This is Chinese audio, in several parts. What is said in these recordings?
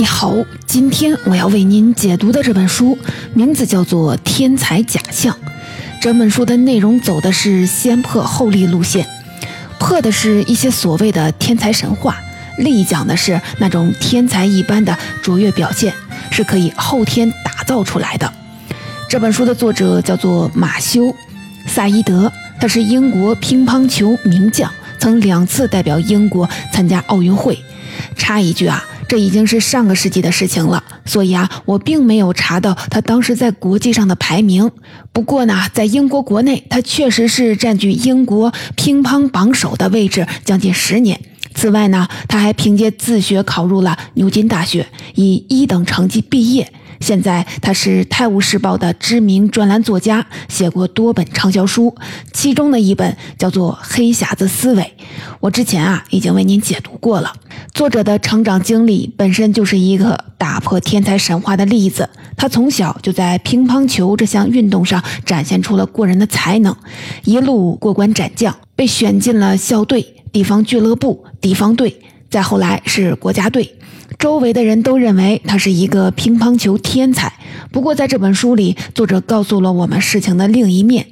你好，今天我要为您解读的这本书名字叫做《天才假象》。这本书的内容走的是先破后立路线，破的是一些所谓的天才神话，立讲的是那种天才一般的卓越表现，是可以后天打造出来的。这本书的作者叫做马修·萨伊德，他是英国乒乓球名将，曾两次代表英国参加奥运会。插一句啊。这已经是上个世纪的事情了，所以啊，我并没有查到他当时在国际上的排名。不过呢，在英国国内，他确实是占据英国乒乓榜首的位置将近十年。此外呢，他还凭借自学考入了牛津大学，以一等成绩毕业。现在他是《泰晤士报》的知名专栏作家，写过多本畅销书，其中的一本叫做《黑匣子思维》，我之前啊已经为您解读过了。作者的成长经历本身就是一个打破天才神话的例子。他从小就在乒乓球这项运动上展现出了过人的才能，一路过关斩将，被选进了校队、地方俱乐部、地方队，再后来是国家队。周围的人都认为他是一个乒乓球天才。不过，在这本书里，作者告诉了我们事情的另一面。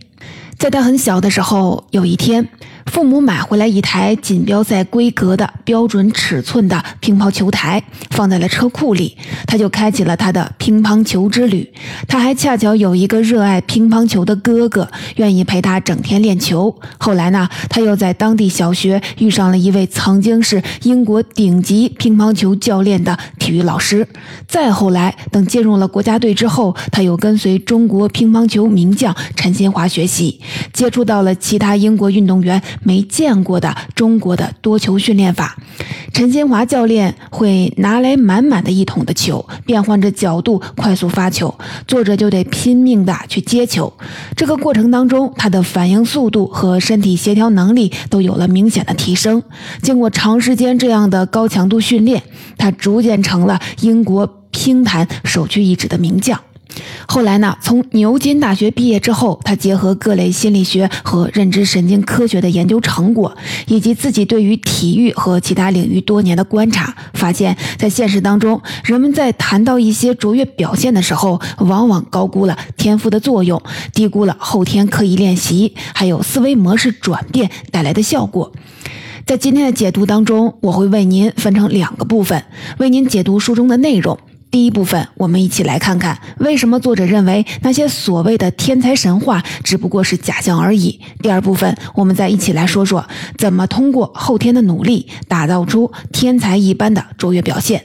在他很小的时候，有一天。父母买回来一台锦标赛规格的标准尺寸的乒乓球台，放在了车库里。他就开启了他的乒乓球之旅。他还恰巧有一个热爱乒乓球的哥哥，愿意陪他整天练球。后来呢，他又在当地小学遇上了一位曾经是英国顶级乒乓球教练的体育老师。再后来，等进入了国家队之后，他又跟随中国乒乓球名将陈新华学习，接触到了其他英国运动员。没见过的中国的多球训练法，陈新华教练会拿来满满的一桶的球，变换着角度快速发球，作者就得拼命的去接球。这个过程当中，他的反应速度和身体协调能力都有了明显的提升。经过长时间这样的高强度训练，他逐渐成了英国乒坛首屈一指的名将。后来呢？从牛津大学毕业之后，他结合各类心理学和认知神经科学的研究成果，以及自己对于体育和其他领域多年的观察，发现，在现实当中，人们在谈到一些卓越表现的时候，往往高估了天赋的作用，低估了后天刻意练习还有思维模式转变带来的效果。在今天的解读当中，我会为您分成两个部分，为您解读书中的内容。第一部分，我们一起来看看为什么作者认为那些所谓的天才神话只不过是假象而已。第二部分，我们再一起来说说怎么通过后天的努力打造出天才一般的卓越表现。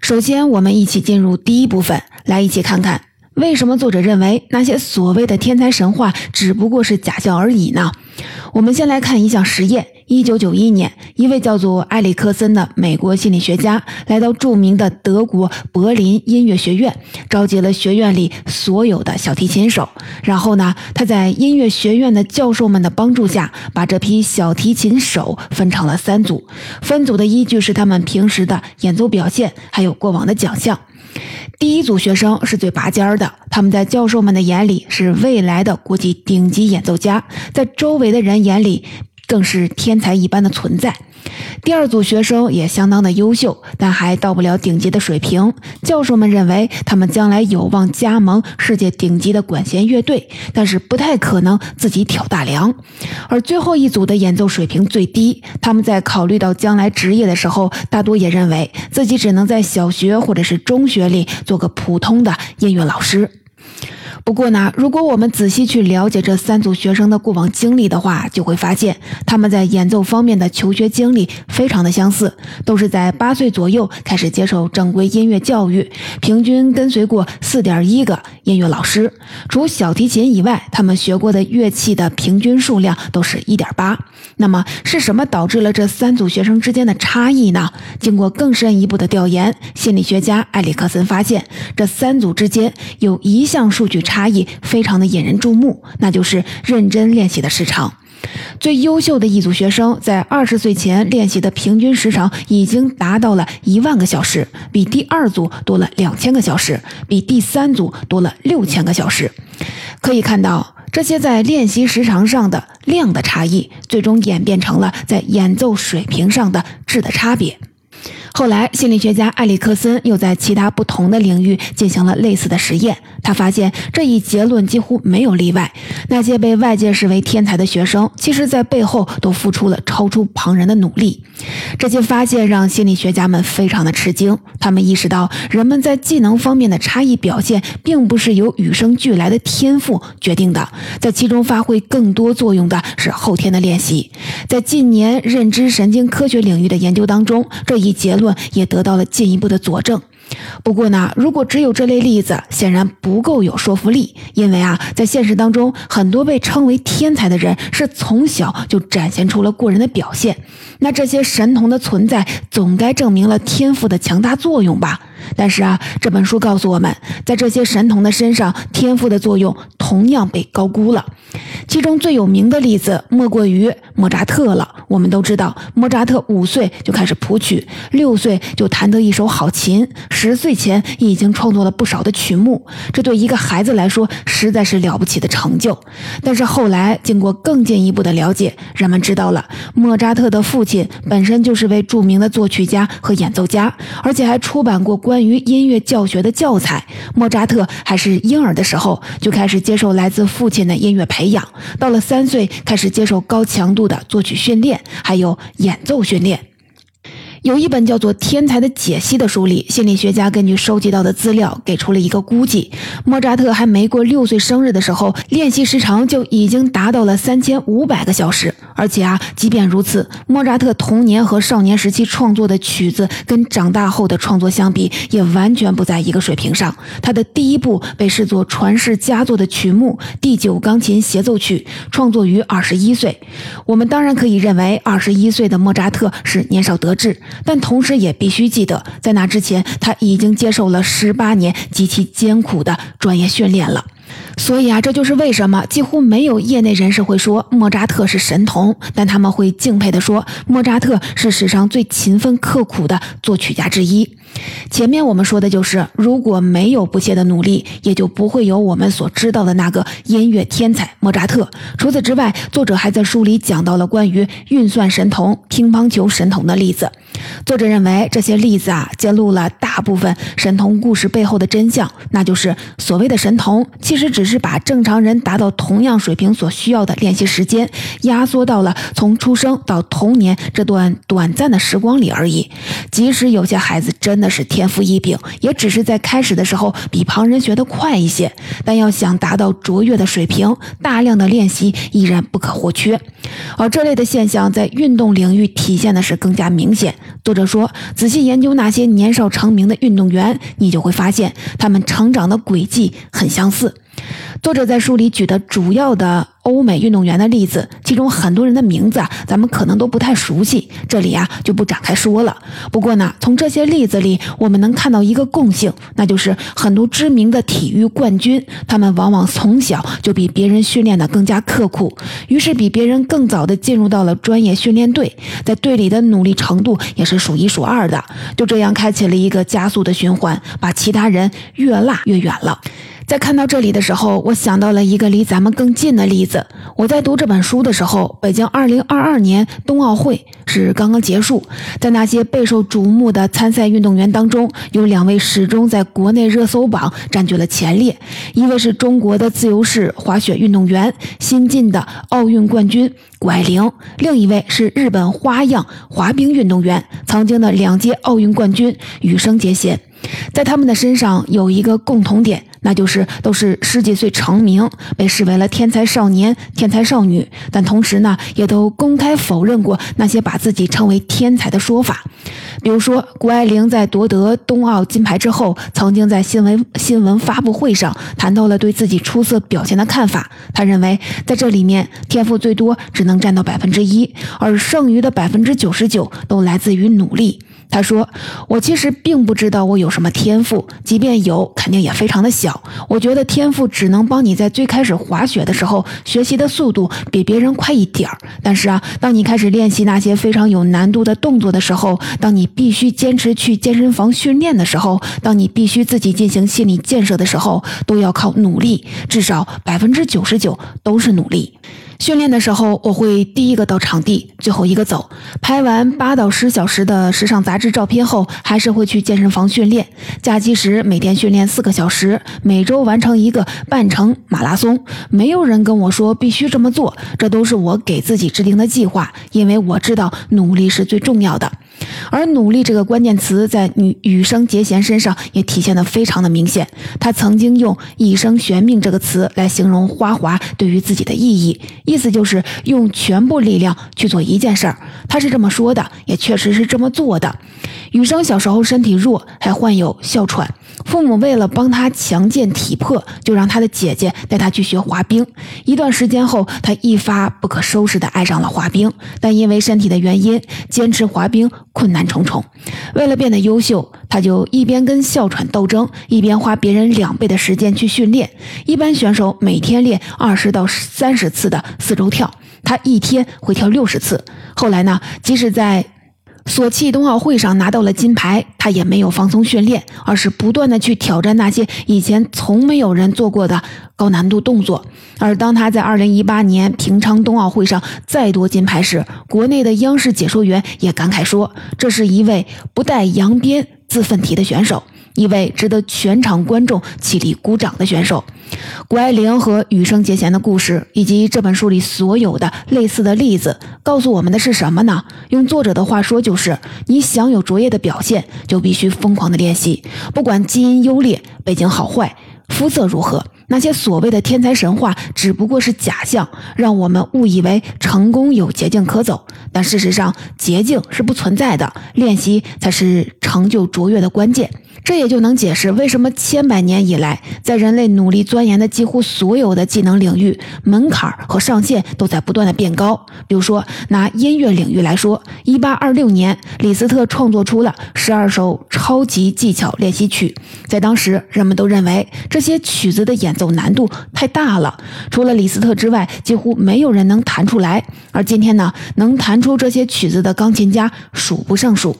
首先，我们一起进入第一部分，来一起看看为什么作者认为那些所谓的天才神话只不过是假象而已呢？我们先来看一项实验。一九九一年，一位叫做埃里克森的美国心理学家来到著名的德国柏林音乐学院，召集了学院里所有的小提琴手。然后呢，他在音乐学院的教授们的帮助下，把这批小提琴手分成了三组。分组的依据是他们平时的演奏表现，还有过往的奖项。第一组学生是最拔尖儿的，他们在教授们的眼里是未来的国际顶级演奏家，在周围的人眼里。更是天才一般的存在。第二组学生也相当的优秀，但还到不了顶级的水平。教授们认为他们将来有望加盟世界顶级的管弦乐队，但是不太可能自己挑大梁。而最后一组的演奏水平最低，他们在考虑到将来职业的时候，大多也认为自己只能在小学或者是中学里做个普通的音乐老师。不过呢，如果我们仔细去了解这三组学生的过往经历的话，就会发现他们在演奏方面的求学经历非常的相似，都是在八岁左右开始接受正规音乐教育，平均跟随过四点一个音乐老师。除小提琴以外，他们学过的乐器的平均数量都是一点八。那么是什么导致了这三组学生之间的差异呢？经过更深一步的调研，心理学家埃里克森发现，这三组之间有一项数据差。差异非常的引人注目，那就是认真练习的时长。最优秀的一组学生在二十岁前练习的平均时长已经达到了一万个小时，比第二组多了两千个小时，比第三组多了六千个小时。可以看到，这些在练习时长上的量的差异，最终演变成了在演奏水平上的质的差别。后来，心理学家埃里克森又在其他不同的领域进行了类似的实验。他发现这一结论几乎没有例外：那些被外界视为天才的学生，其实在背后都付出了超出旁人的努力。这些发现让心理学家们非常的吃惊。他们意识到，人们在技能方面的差异表现，并不是由与生俱来的天赋决定的，在其中发挥更多作用的是后天的练习。在近年认知神经科学领域的研究当中，这一结论。也得到了进一步的佐证。不过呢，如果只有这类例子，显然不够有说服力。因为啊，在现实当中，很多被称为天才的人是从小就展现出了过人的表现。那这些神童的存在，总该证明了天赋的强大作用吧？但是啊，这本书告诉我们，在这些神童的身上，天赋的作用同样被高估了。其中最有名的例子莫过于莫扎特了。我们都知道，莫扎特五岁就开始谱曲，六岁就弹得一手好琴，十岁前已经创作了不少的曲目。这对一个孩子来说，实在是了不起的成就。但是后来经过更进一步的了解，人们知道了莫扎特的父亲本身就是位著名的作曲家和演奏家，而且还出版过关于音乐教学的教材。莫扎特还是婴儿的时候就开始接受来自父亲的音乐培养。到了三岁，开始接受高强度的作曲训练，还有演奏训练。有一本叫做《天才的解析》的书里，心理学家根据收集到的资料给出了一个估计：莫扎特还没过六岁生日的时候，练习时长就已经达到了三千五百个小时。而且啊，即便如此，莫扎特童年和少年时期创作的曲子跟长大后的创作相比，也完全不在一个水平上。他的第一部被视作传世佳作的曲目《第九钢琴协奏曲》，创作于二十一岁。我们当然可以认为，二十一岁的莫扎特是年少得志。但同时也必须记得，在那之前，他已经接受了十八年极其艰苦的专业训练了。所以啊，这就是为什么几乎没有业内人士会说莫扎特是神童，但他们会敬佩地说莫扎特是史上最勤奋刻苦的作曲家之一。前面我们说的就是，如果没有不懈的努力，也就不会有我们所知道的那个音乐天才莫扎特。除此之外，作者还在书里讲到了关于运算神童、乒乓球神童的例子。作者认为这些例子啊，揭露了大部分神童故事背后的真相，那就是所谓的神童其实只是把正常人达到同样水平所需要的练习时间压缩到了从出生到童年这段短暂的时光里而已。即使有些孩子真的是天赋异禀，也只是在开始的时候比旁人学得快一些，但要想达到卓越的水平，大量的练习依然不可或缺。而这类的现象在运动领域体现的是更加明显。作者说，仔细研究那些年少成名的运动员，你就会发现他们成长的轨迹很相似。作者在书里举的主要的欧美运动员的例子，其中很多人的名字啊，咱们可能都不太熟悉，这里啊就不展开说了。不过呢，从这些例子里，我们能看到一个共性，那就是很多知名的体育冠军，他们往往从小就比别人训练的更加刻苦，于是比别人更早的进入到了专业训练队，在队里的努力程度也是数一数二的。就这样开启了一个加速的循环，把其他人越拉越远了。在看到这里的时候，我想到了一个离咱们更近的例子。我在读这本书的时候，北京2022年冬奥会是刚刚结束，在那些备受瞩目的参赛运动员当中，有两位始终在国内热搜榜占据了前列，一位是中国的自由式滑雪运动员，新晋的奥运冠军谷爱凌；另一位是日本花样滑冰运动员，曾经的两届奥运冠军羽生结弦。在他们的身上有一个共同点。那就是都是十几岁成名，被视为了天才少年、天才少女，但同时呢，也都公开否认过那些把自己称为天才的说法。比如说，谷爱凌在夺得冬奥金牌之后，曾经在新闻新闻发布会上谈到了对自己出色表现的看法。他认为，在这里面，天赋最多只能占到百分之一，而剩余的百分之九十九都来自于努力。他说：“我其实并不知道我有什么天赋，即便有，肯定也非常的小。我觉得天赋只能帮你在最开始滑雪的时候学习的速度比别人快一点儿。但是啊，当你开始练习那些非常有难度的动作的时候，当你必须坚持去健身房训练的时候，当你必须自己进行心理建设的时候，都要靠努力，至少百分之九十九都是努力。”训练的时候，我会第一个到场地，最后一个走。拍完八到十小时的时尚杂志照片后，还是会去健身房训练。假期时每天训练四个小时，每周完成一个半程马拉松。没有人跟我说必须这么做，这都是我给自己制定的计划，因为我知道努力是最重要的。而努力这个关键词在女羽生结弦身上也体现得非常的明显。她曾经用“一生悬命”这个词来形容花滑对于自己的意义，意思就是用全部力量去做一件事儿。她是这么说的，也确实是这么做的。羽生小时候身体弱，还患有哮喘。父母为了帮他强健体魄，就让他的姐姐带他去学滑冰。一段时间后，他一发不可收拾地爱上了滑冰，但因为身体的原因，坚持滑冰困难重重。为了变得优秀，他就一边跟哮喘斗争，一边花别人两倍的时间去训练。一般选手每天练二十到三十次的四周跳，他一天会跳六十次。后来呢，即使在索契冬奥会上拿到了金牌，他也没有放松训练，而是不断的去挑战那些以前从没有人做过的高难度动作。而当他在2018年平昌冬奥会上再夺金牌时，国内的央视解说员也感慨说：“这是一位不带扬鞭自奋蹄的选手。”一位值得全场观众起立鼓掌的选手，谷爱凌和羽生结弦的故事，以及这本书里所有的类似的例子，告诉我们的是什么呢？用作者的话说，就是你想有卓越的表现，就必须疯狂的练习，不管基因优劣、背景好坏、肤色如何，那些所谓的天才神话只不过是假象，让我们误以为成功有捷径可走。但事实上，捷径是不存在的，练习才是成就卓越的关键。这也就能解释为什么千百年以来，在人类努力钻研的几乎所有的技能领域，门槛和上限都在不断的变高。比如说，拿音乐领域来说，一八二六年，李斯特创作出了十二首超级技巧练习曲，在当时，人们都认为这些曲子的演奏难度太大了，除了李斯特之外，几乎没有人能弹出来。而今天呢，能弹出这些曲子的钢琴家数不胜数。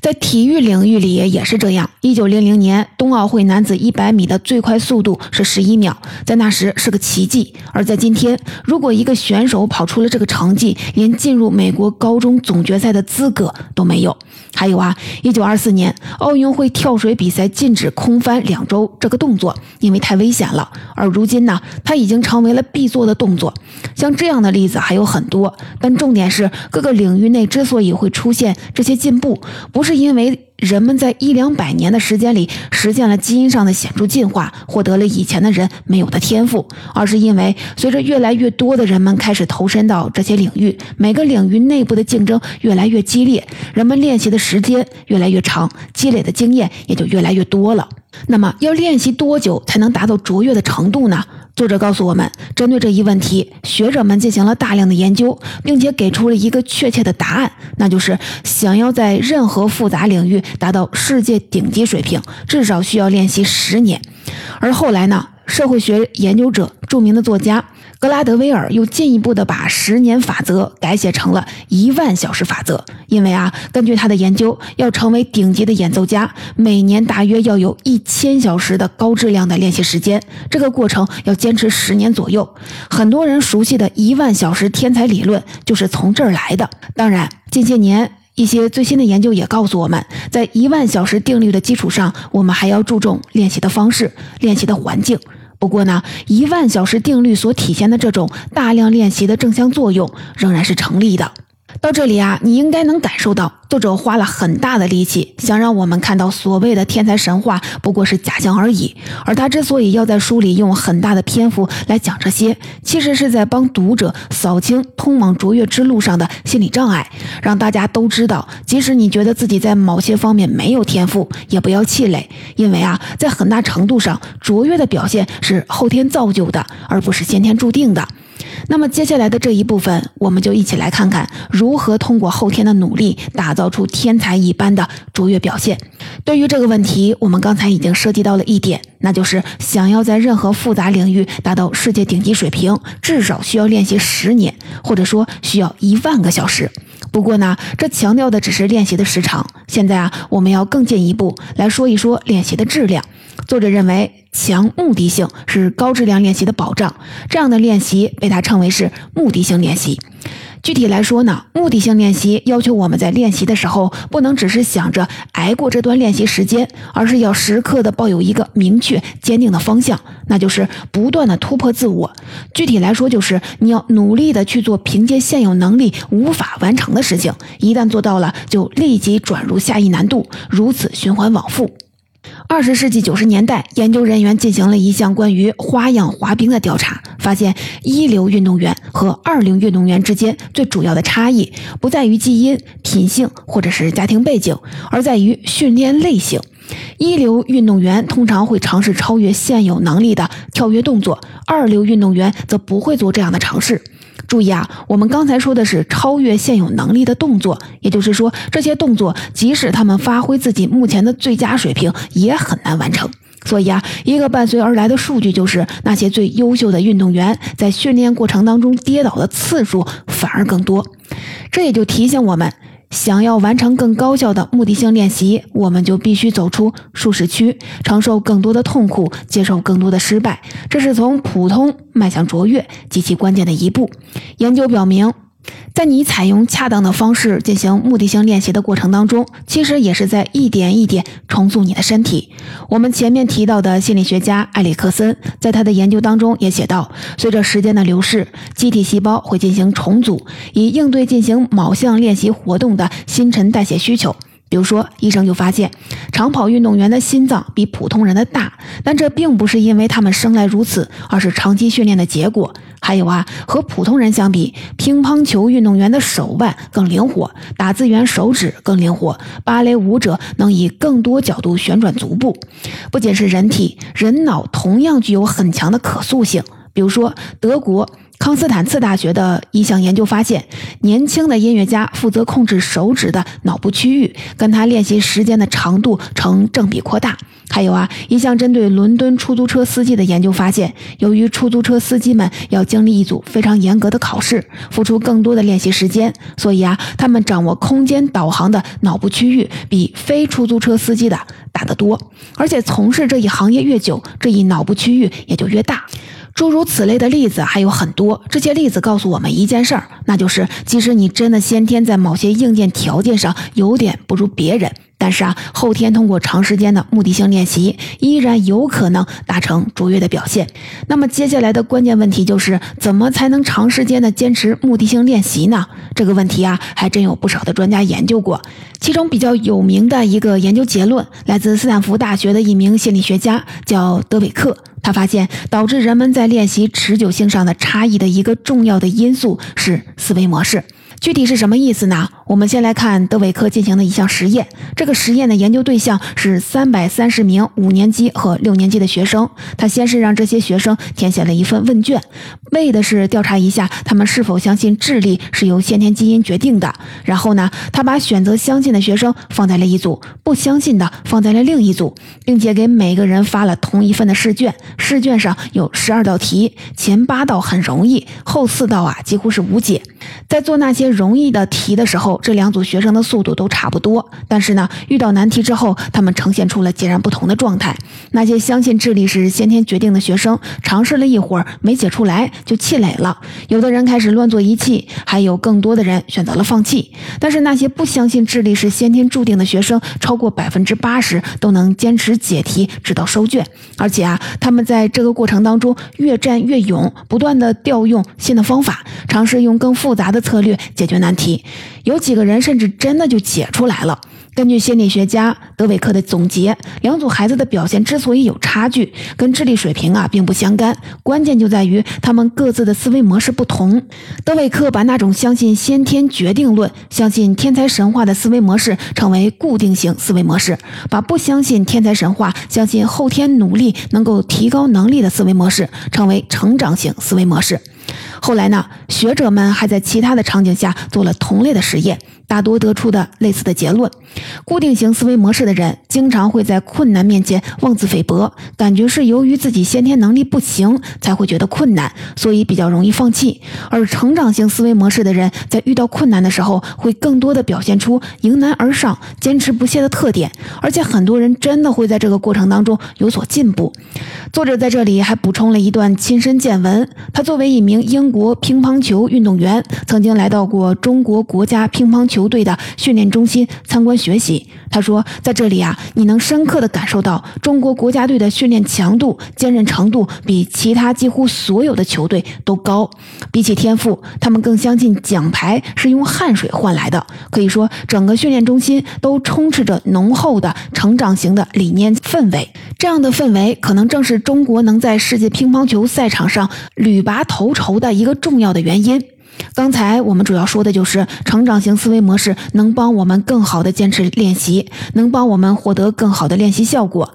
在体育领域里也是这样。一九零零年冬奥会男子一百米的最快速度是十一秒，在那时是个奇迹。而在今天，如果一个选手跑出了这个成绩，连进入美国高中总决赛的资格都没有。还有啊，一九二四年奥运会跳水比赛禁止空翻两周这个动作，因为太危险了。而如今呢，它已经成为了必做的动作。像这样的例子还有很多，但重点是各个领域内之所以会出现这些进步。不是因为人们在一两百年的时间里实现了基因上的显著进化，获得了以前的人没有的天赋，而是因为随着越来越多的人们开始投身到这些领域，每个领域内部的竞争越来越激烈，人们练习的时间越来越长，积累的经验也就越来越多了。那么，要练习多久才能达到卓越的程度呢？作者告诉我们，针对这一问题，学者们进行了大量的研究，并且给出了一个确切的答案，那就是想要在任何复杂领域达到世界顶级水平，至少需要练习十年。而后来呢，社会学研究者、著名的作家。格拉德威尔又进一步的把十年法则改写成了一万小时法则，因为啊，根据他的研究，要成为顶级的演奏家，每年大约要有一千小时的高质量的练习时间，这个过程要坚持十年左右。很多人熟悉的一万小时天才理论就是从这儿来的。当然，近些年一些最新的研究也告诉我们，在一万小时定律的基础上，我们还要注重练习的方式、练习的环境。不过呢，一万小时定律所体现的这种大量练习的正向作用仍然是成立的。到这里啊，你应该能感受到，作者花了很大的力气，想让我们看到所谓的天才神话不过是假象而已。而他之所以要在书里用很大的篇幅来讲这些，其实是在帮读者扫清通往卓越之路上的心理障碍，让大家都知道，即使你觉得自己在某些方面没有天赋，也不要气馁，因为啊，在很大程度上，卓越的表现是后天造就的，而不是先天注定的。那么接下来的这一部分，我们就一起来看看如何通过后天的努力，打造出天才一般的卓越表现。对于这个问题，我们刚才已经涉及到了一点，那就是想要在任何复杂领域达到世界顶级水平，至少需要练习十年。或者说需要一万个小时。不过呢，这强调的只是练习的时长。现在啊，我们要更进一步来说一说练习的质量。作者认为，强目的性是高质量练习的保障。这样的练习被他称为是目的性练习。具体来说呢，目的性练习要求我们在练习的时候，不能只是想着挨过这段练习时间，而是要时刻的抱有一个明确坚定的方向，那就是不断的突破自我。具体来说，就是你要努力的去做凭借现有能力无法完成的事情，一旦做到了，就立即转入下一难度，如此循环往复。二十世纪九十年代，研究人员进行了一项关于花样滑冰的调查，发现一流运动员和二流运动员之间最主要的差异不在于基因、品性或者是家庭背景，而在于训练类型。一流运动员通常会尝试超越现有能力的跳跃动作，二流运动员则不会做这样的尝试。注意啊，我们刚才说的是超越现有能力的动作，也就是说，这些动作即使他们发挥自己目前的最佳水平，也很难完成。所以啊，一个伴随而来的数据就是，那些最优秀的运动员在训练过程当中跌倒的次数反而更多。这也就提醒我们。想要完成更高效的目的性练习，我们就必须走出舒适区，承受更多的痛苦，接受更多的失败。这是从普通迈向卓越极其关键的一步。研究表明。在你采用恰当的方式进行目的性练习的过程当中，其实也是在一点一点重塑你的身体。我们前面提到的心理学家埃里克森在他的研究当中也写到，随着时间的流逝，机体细胞会进行重组，以应对进行某项练习活动的新陈代谢需求。比如说，医生就发现，长跑运动员的心脏比普通人的大，但这并不是因为他们生来如此，而是长期训练的结果。还有啊，和普通人相比，乒乓球运动员的手腕更灵活，打字员手指更灵活，芭蕾舞者能以更多角度旋转足部。不仅是人体，人脑同样具有很强的可塑性。比如说，德国。康斯坦茨大学的一项研究发现，年轻的音乐家负责控制手指的脑部区域，跟他练习时间的长度成正比扩大。还有啊，一项针对伦敦出租车司机的研究发现，由于出租车司机们要经历一组非常严格的考试，付出更多的练习时间，所以啊，他们掌握空间导航的脑部区域比非出租车司机的大得多。而且从事这一行业越久，这一脑部区域也就越大。诸如此类的例子还有很多，这些例子告诉我们一件事儿，那就是即使你真的先天在某些硬件条件上有点不如别人，但是啊，后天通过长时间的目的性练习，依然有可能达成卓越的表现。那么接下来的关键问题就是，怎么才能长时间的坚持目的性练习呢？这个问题啊，还真有不少的专家研究过，其中比较有名的一个研究结论，来自斯坦福大学的一名心理学家，叫德韦克。他发现，导致人们在练习持久性上的差异的一个重要的因素是思维模式。具体是什么意思呢？我们先来看德韦克进行的一项实验。这个实验的研究对象是三百三十名五年级和六年级的学生。他先是让这些学生填写了一份问卷，为的是调查一下他们是否相信智力是由先天基因决定的。然后呢，他把选择相信的学生放在了一组，不相信的放在了另一组，并且给每个人发了同一份的试卷。试卷上有十二道题，前八道很容易，后四道啊几乎是无解。在做那些容易的题的时候，这两组学生的速度都差不多。但是呢，遇到难题之后，他们呈现出了截然不同的状态。那些相信智力是先天决定的学生，尝试了一会儿没解出来就气馁了；有的人开始乱做一气，还有更多的人选择了放弃。但是那些不相信智力是先天注定的学生，超过百分之八十都能坚持解题直到收卷。而且啊，他们在这个过程当中越战越勇，不断的调用新的方法，尝试用更复杂的策略解决难题。有几个人甚至真的就解出来了。根据心理学家德韦克的总结，两组孩子的表现之所以有差距，跟智力水平啊并不相干，关键就在于他们各自的思维模式不同。德韦克把那种相信先天决定论、相信天才神话的思维模式称为固定型思维模式，把不相信天才神话、相信后天努力能够提高能力的思维模式称为成长型思维模式。后来呢，学者们还在其他的场景下做了同类的实验。大多得出的类似的结论，固定型思维模式的人，经常会在困难面前妄自菲薄，感觉是由于自己先天能力不行，才会觉得困难，所以比较容易放弃。而成长型思维模式的人，在遇到困难的时候，会更多的表现出迎难而上、坚持不懈的特点，而且很多人真的会在这个过程当中有所进步。作者在这里还补充了一段亲身见闻：他作为一名英国乒乓球运动员，曾经来到过中国国家乒乓球球队的训练中心参观。学习，他说，在这里啊，你能深刻的感受到中国国家队的训练强度、坚韧程度比其他几乎所有的球队都高。比起天赋，他们更相信奖牌是用汗水换来的。可以说，整个训练中心都充斥着浓厚的成长型的理念氛围。这样的氛围，可能正是中国能在世界乒乓球赛场上屡拔头筹的一个重要的原因。刚才我们主要说的就是成长型思维模式能帮我们更好的坚持练习，能帮我们获得更好的练习效果。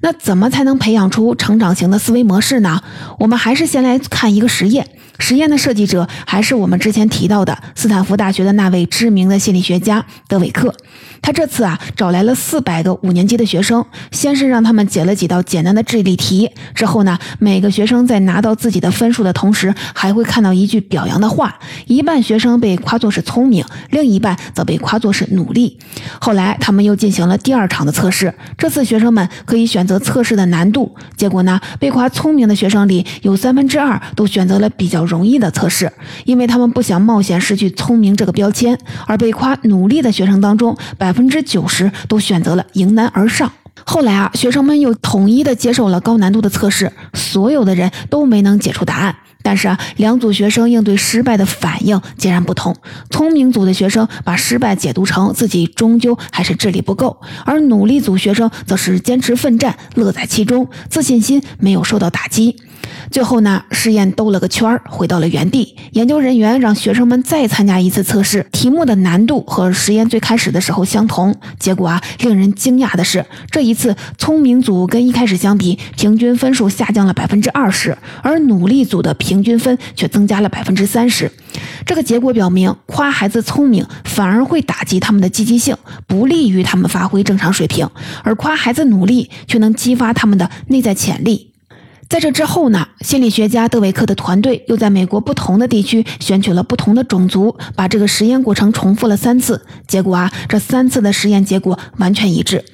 那怎么才能培养出成长型的思维模式呢？我们还是先来看一个实验。实验的设计者还是我们之前提到的斯坦福大学的那位知名的心理学家德韦克。他这次啊找来了四百个五年级的学生，先是让他们解了几道简单的智力题，之后呢，每个学生在拿到自己的分数的同时，还会看到一句表扬的话。一半学生被夸作是聪明，另一半则被夸作是努力。后来他们又进行了第二场的测试，这次学生们可以选择测试的难度。结果呢，被夸聪明的学生里有三分之二都选择了比较。容易的测试，因为他们不想冒险失去聪明这个标签；而被夸努力的学生当中，百百分之九十都选择了迎难而上。后来啊，学生们又统一的接受了高难度的测试，所有的人都没能解出答案。但是啊，两组学生应对失败的反应截然不同。聪明组的学生把失败解读成自己终究还是智力不够，而努力组学生则是坚持奋战，乐在其中，自信心没有受到打击。最后呢，实验兜了个圈儿，回到了原地。研究人员让学生们再参加一次测试，题目的难度和实验最开始的时候相同。结果啊，令人惊讶的是，这一次聪明组跟一开始相比，平均分数下降了百分之二十，而努力组的平均分却增加了百分之三十。这个结果表明，夸孩子聪明反而会打击他们的积极性，不利于他们发挥正常水平；而夸孩子努力却能激发他们的内在潜力。在这之后呢，心理学家德韦克的团队又在美国不同的地区选取了不同的种族，把这个实验过程重复了三次。结果啊，这三次的实验结果完全一致。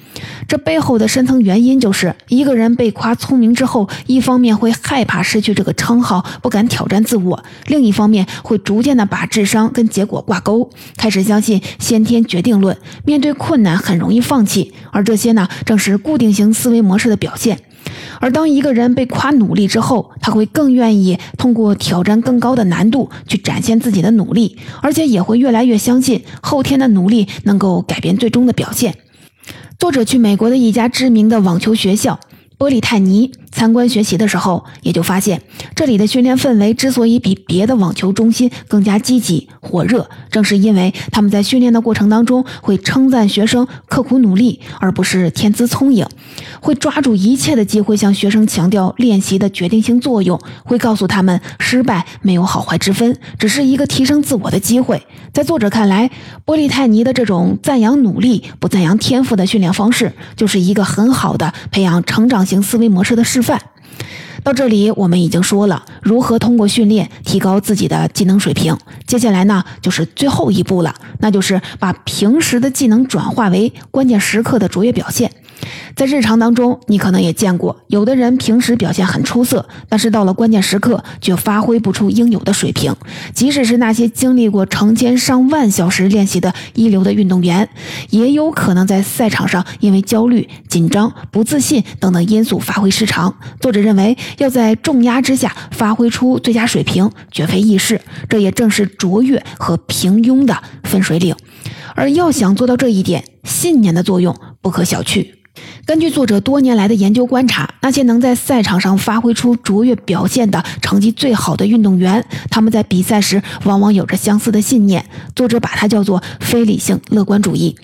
这背后的深层原因就是，一个人被夸聪明之后，一方面会害怕失去这个称号，不敢挑战自我；另一方面会逐渐的把智商跟结果挂钩，开始相信先天决定论，面对困难很容易放弃。而这些呢，正是固定型思维模式的表现。而当一个人被夸努力之后，他会更愿意通过挑战更高的难度去展现自己的努力，而且也会越来越相信后天的努力能够改变最终的表现。作者去美国的一家知名的网球学校。波利泰尼参观学习的时候，也就发现这里的训练氛围之所以比别的网球中心更加积极火热，正是因为他们在训练的过程当中会称赞学生刻苦努力，而不是天资聪颖，会抓住一切的机会向学生强调练习的决定性作用，会告诉他们失败没有好坏之分，只是一个提升自我的机会。在作者看来，波利泰尼的这种赞扬努力不赞扬天赋的训练方式，就是一个很好的培养成长。型思维模式的示范。到这里，我们已经说了如何通过训练提高自己的技能水平。接下来呢，就是最后一步了，那就是把平时的技能转化为关键时刻的卓越表现。在日常当中，你可能也见过，有的人平时表现很出色，但是到了关键时刻却发挥不出应有的水平。即使是那些经历过成千上万小时练习的一流的运动员，也有可能在赛场上因为焦虑、紧张、不自信等等因素发挥失常。作者认为，要在重压之下发挥出最佳水平，绝非易事。这也正是卓越和平庸的分水岭。而要想做到这一点，信念的作用不可小觑。根据作者多年来的研究观察，那些能在赛场上发挥出卓越表现的成绩最好的运动员，他们在比赛时往往有着相似的信念。作者把它叫做非理性乐观主义。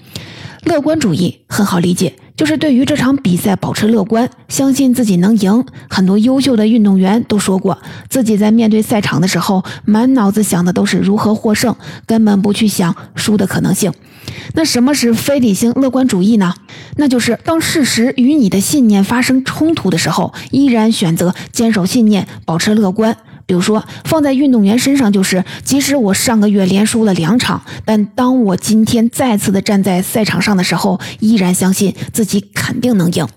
乐观主义很好理解，就是对于这场比赛保持乐观，相信自己能赢。很多优秀的运动员都说过，自己在面对赛场的时候，满脑子想的都是如何获胜，根本不去想输的可能性。那什么是非理性乐观主义呢？那就是当事实与你的信念发生冲突的时候，依然选择坚守信念，保持乐观。比如说，放在运动员身上，就是即使我上个月连输了两场，但当我今天再次的站在赛场上的时候，依然相信自己肯定能赢。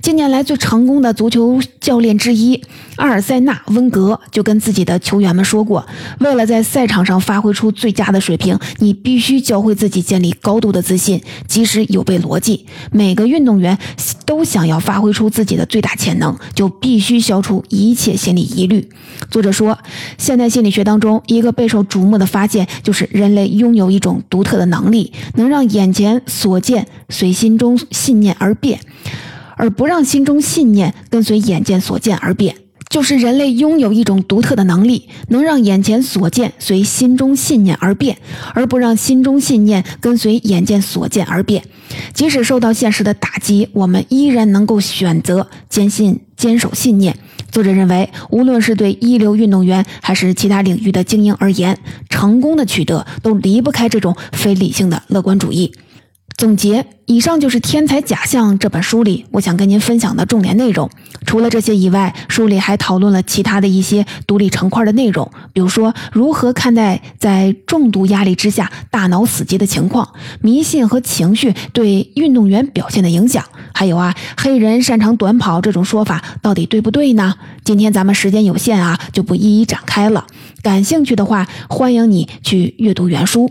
近年来最成功的足球教练之一阿尔塞纳·温格就跟自己的球员们说过：“为了在赛场上发挥出最佳的水平，你必须教会自己建立高度的自信，即使有悖逻辑。每个运动员都想要发挥出自己的最大潜能，就必须消除一切心理疑虑。”作者说，现代心理学当中一个备受瞩目的发现，就是人类拥有一种独特的能力，能让眼前所见随心中信念而变。而不让心中信念跟随眼见所见而变，就是人类拥有一种独特的能力，能让眼前所见随心中信念而变，而不让心中信念跟随眼见所见而变。即使受到现实的打击，我们依然能够选择坚信、坚守信念。作者认为，无论是对一流运动员还是其他领域的精英而言，成功的取得都离不开这种非理性的乐观主义。总结，以上就是《天才假象》这本书里我想跟您分享的重点内容。除了这些以外，书里还讨论了其他的一些独立成块的内容，比如说如何看待在重度压力之下大脑死机的情况，迷信和情绪对运动员表现的影响，还有啊，黑人擅长短跑这种说法到底对不对呢？今天咱们时间有限啊，就不一一展开了。感兴趣的话，欢迎你去阅读原书。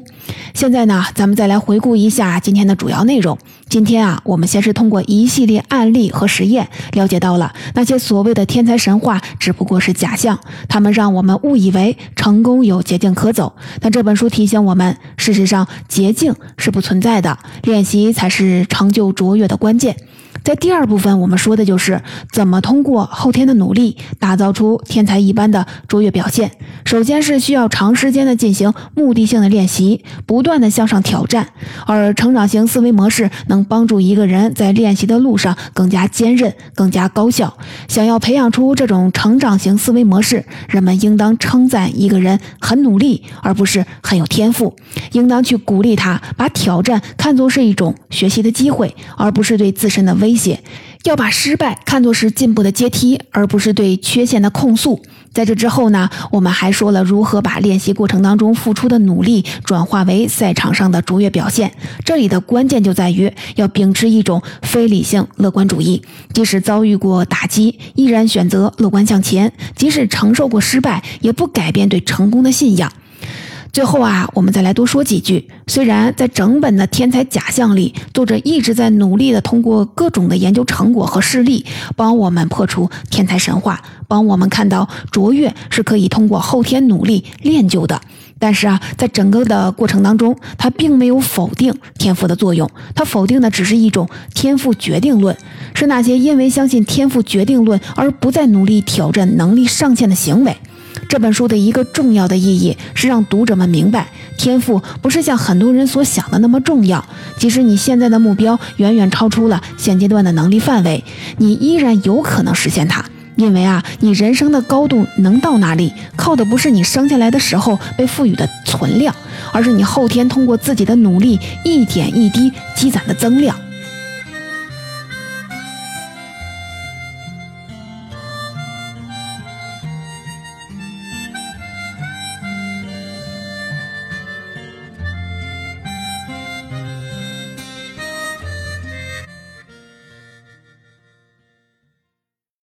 现在呢，咱们再来回顾一下今天的主要内容。今天啊，我们先是通过一系列案例和实验，了解到了那些所谓的天才神话只不过是假象，他们让我们误以为成功有捷径可走。但这本书提醒我们，事实上捷径是不存在的，练习才是成就卓越的关键。在第二部分，我们说的就是怎么通过后天的努力打造出天才一般的卓越表现。首先是需要长时间的进行目的性的练习，不断的向上挑战。而成长型思维模式能帮助一个人在练习的路上更加坚韧、更加高效。想要培养出这种成长型思维模式，人们应当称赞一个人很努力，而不是很有天赋。应当去鼓励他，把挑战看作是一种学习的机会，而不是对自身的威。威胁，要把失败看作是进步的阶梯，而不是对缺陷的控诉。在这之后呢，我们还说了如何把练习过程当中付出的努力转化为赛场上的卓越表现。这里的关键就在于要秉持一种非理性乐观主义，即使遭遇过打击，依然选择乐观向前；即使承受过失败，也不改变对成功的信仰。最后啊，我们再来多说几句。虽然在整本的天才假象里，作者一直在努力的通过各种的研究成果和事例，帮我们破除天才神话，帮我们看到卓越是可以通过后天努力练就的。但是啊，在整个的过程当中，他并没有否定天赋的作用，他否定的只是一种天赋决定论，是那些因为相信天赋决定论而不再努力挑战能力上限的行为。这本书的一个重要的意义是让读者们明白，天赋不是像很多人所想的那么重要。即使你现在的目标远远超出了现阶段的能力范围，你依然有可能实现它。因为啊，你人生的高度能到哪里，靠的不是你生下来的时候被赋予的存量，而是你后天通过自己的努力一点一滴积攒的增量。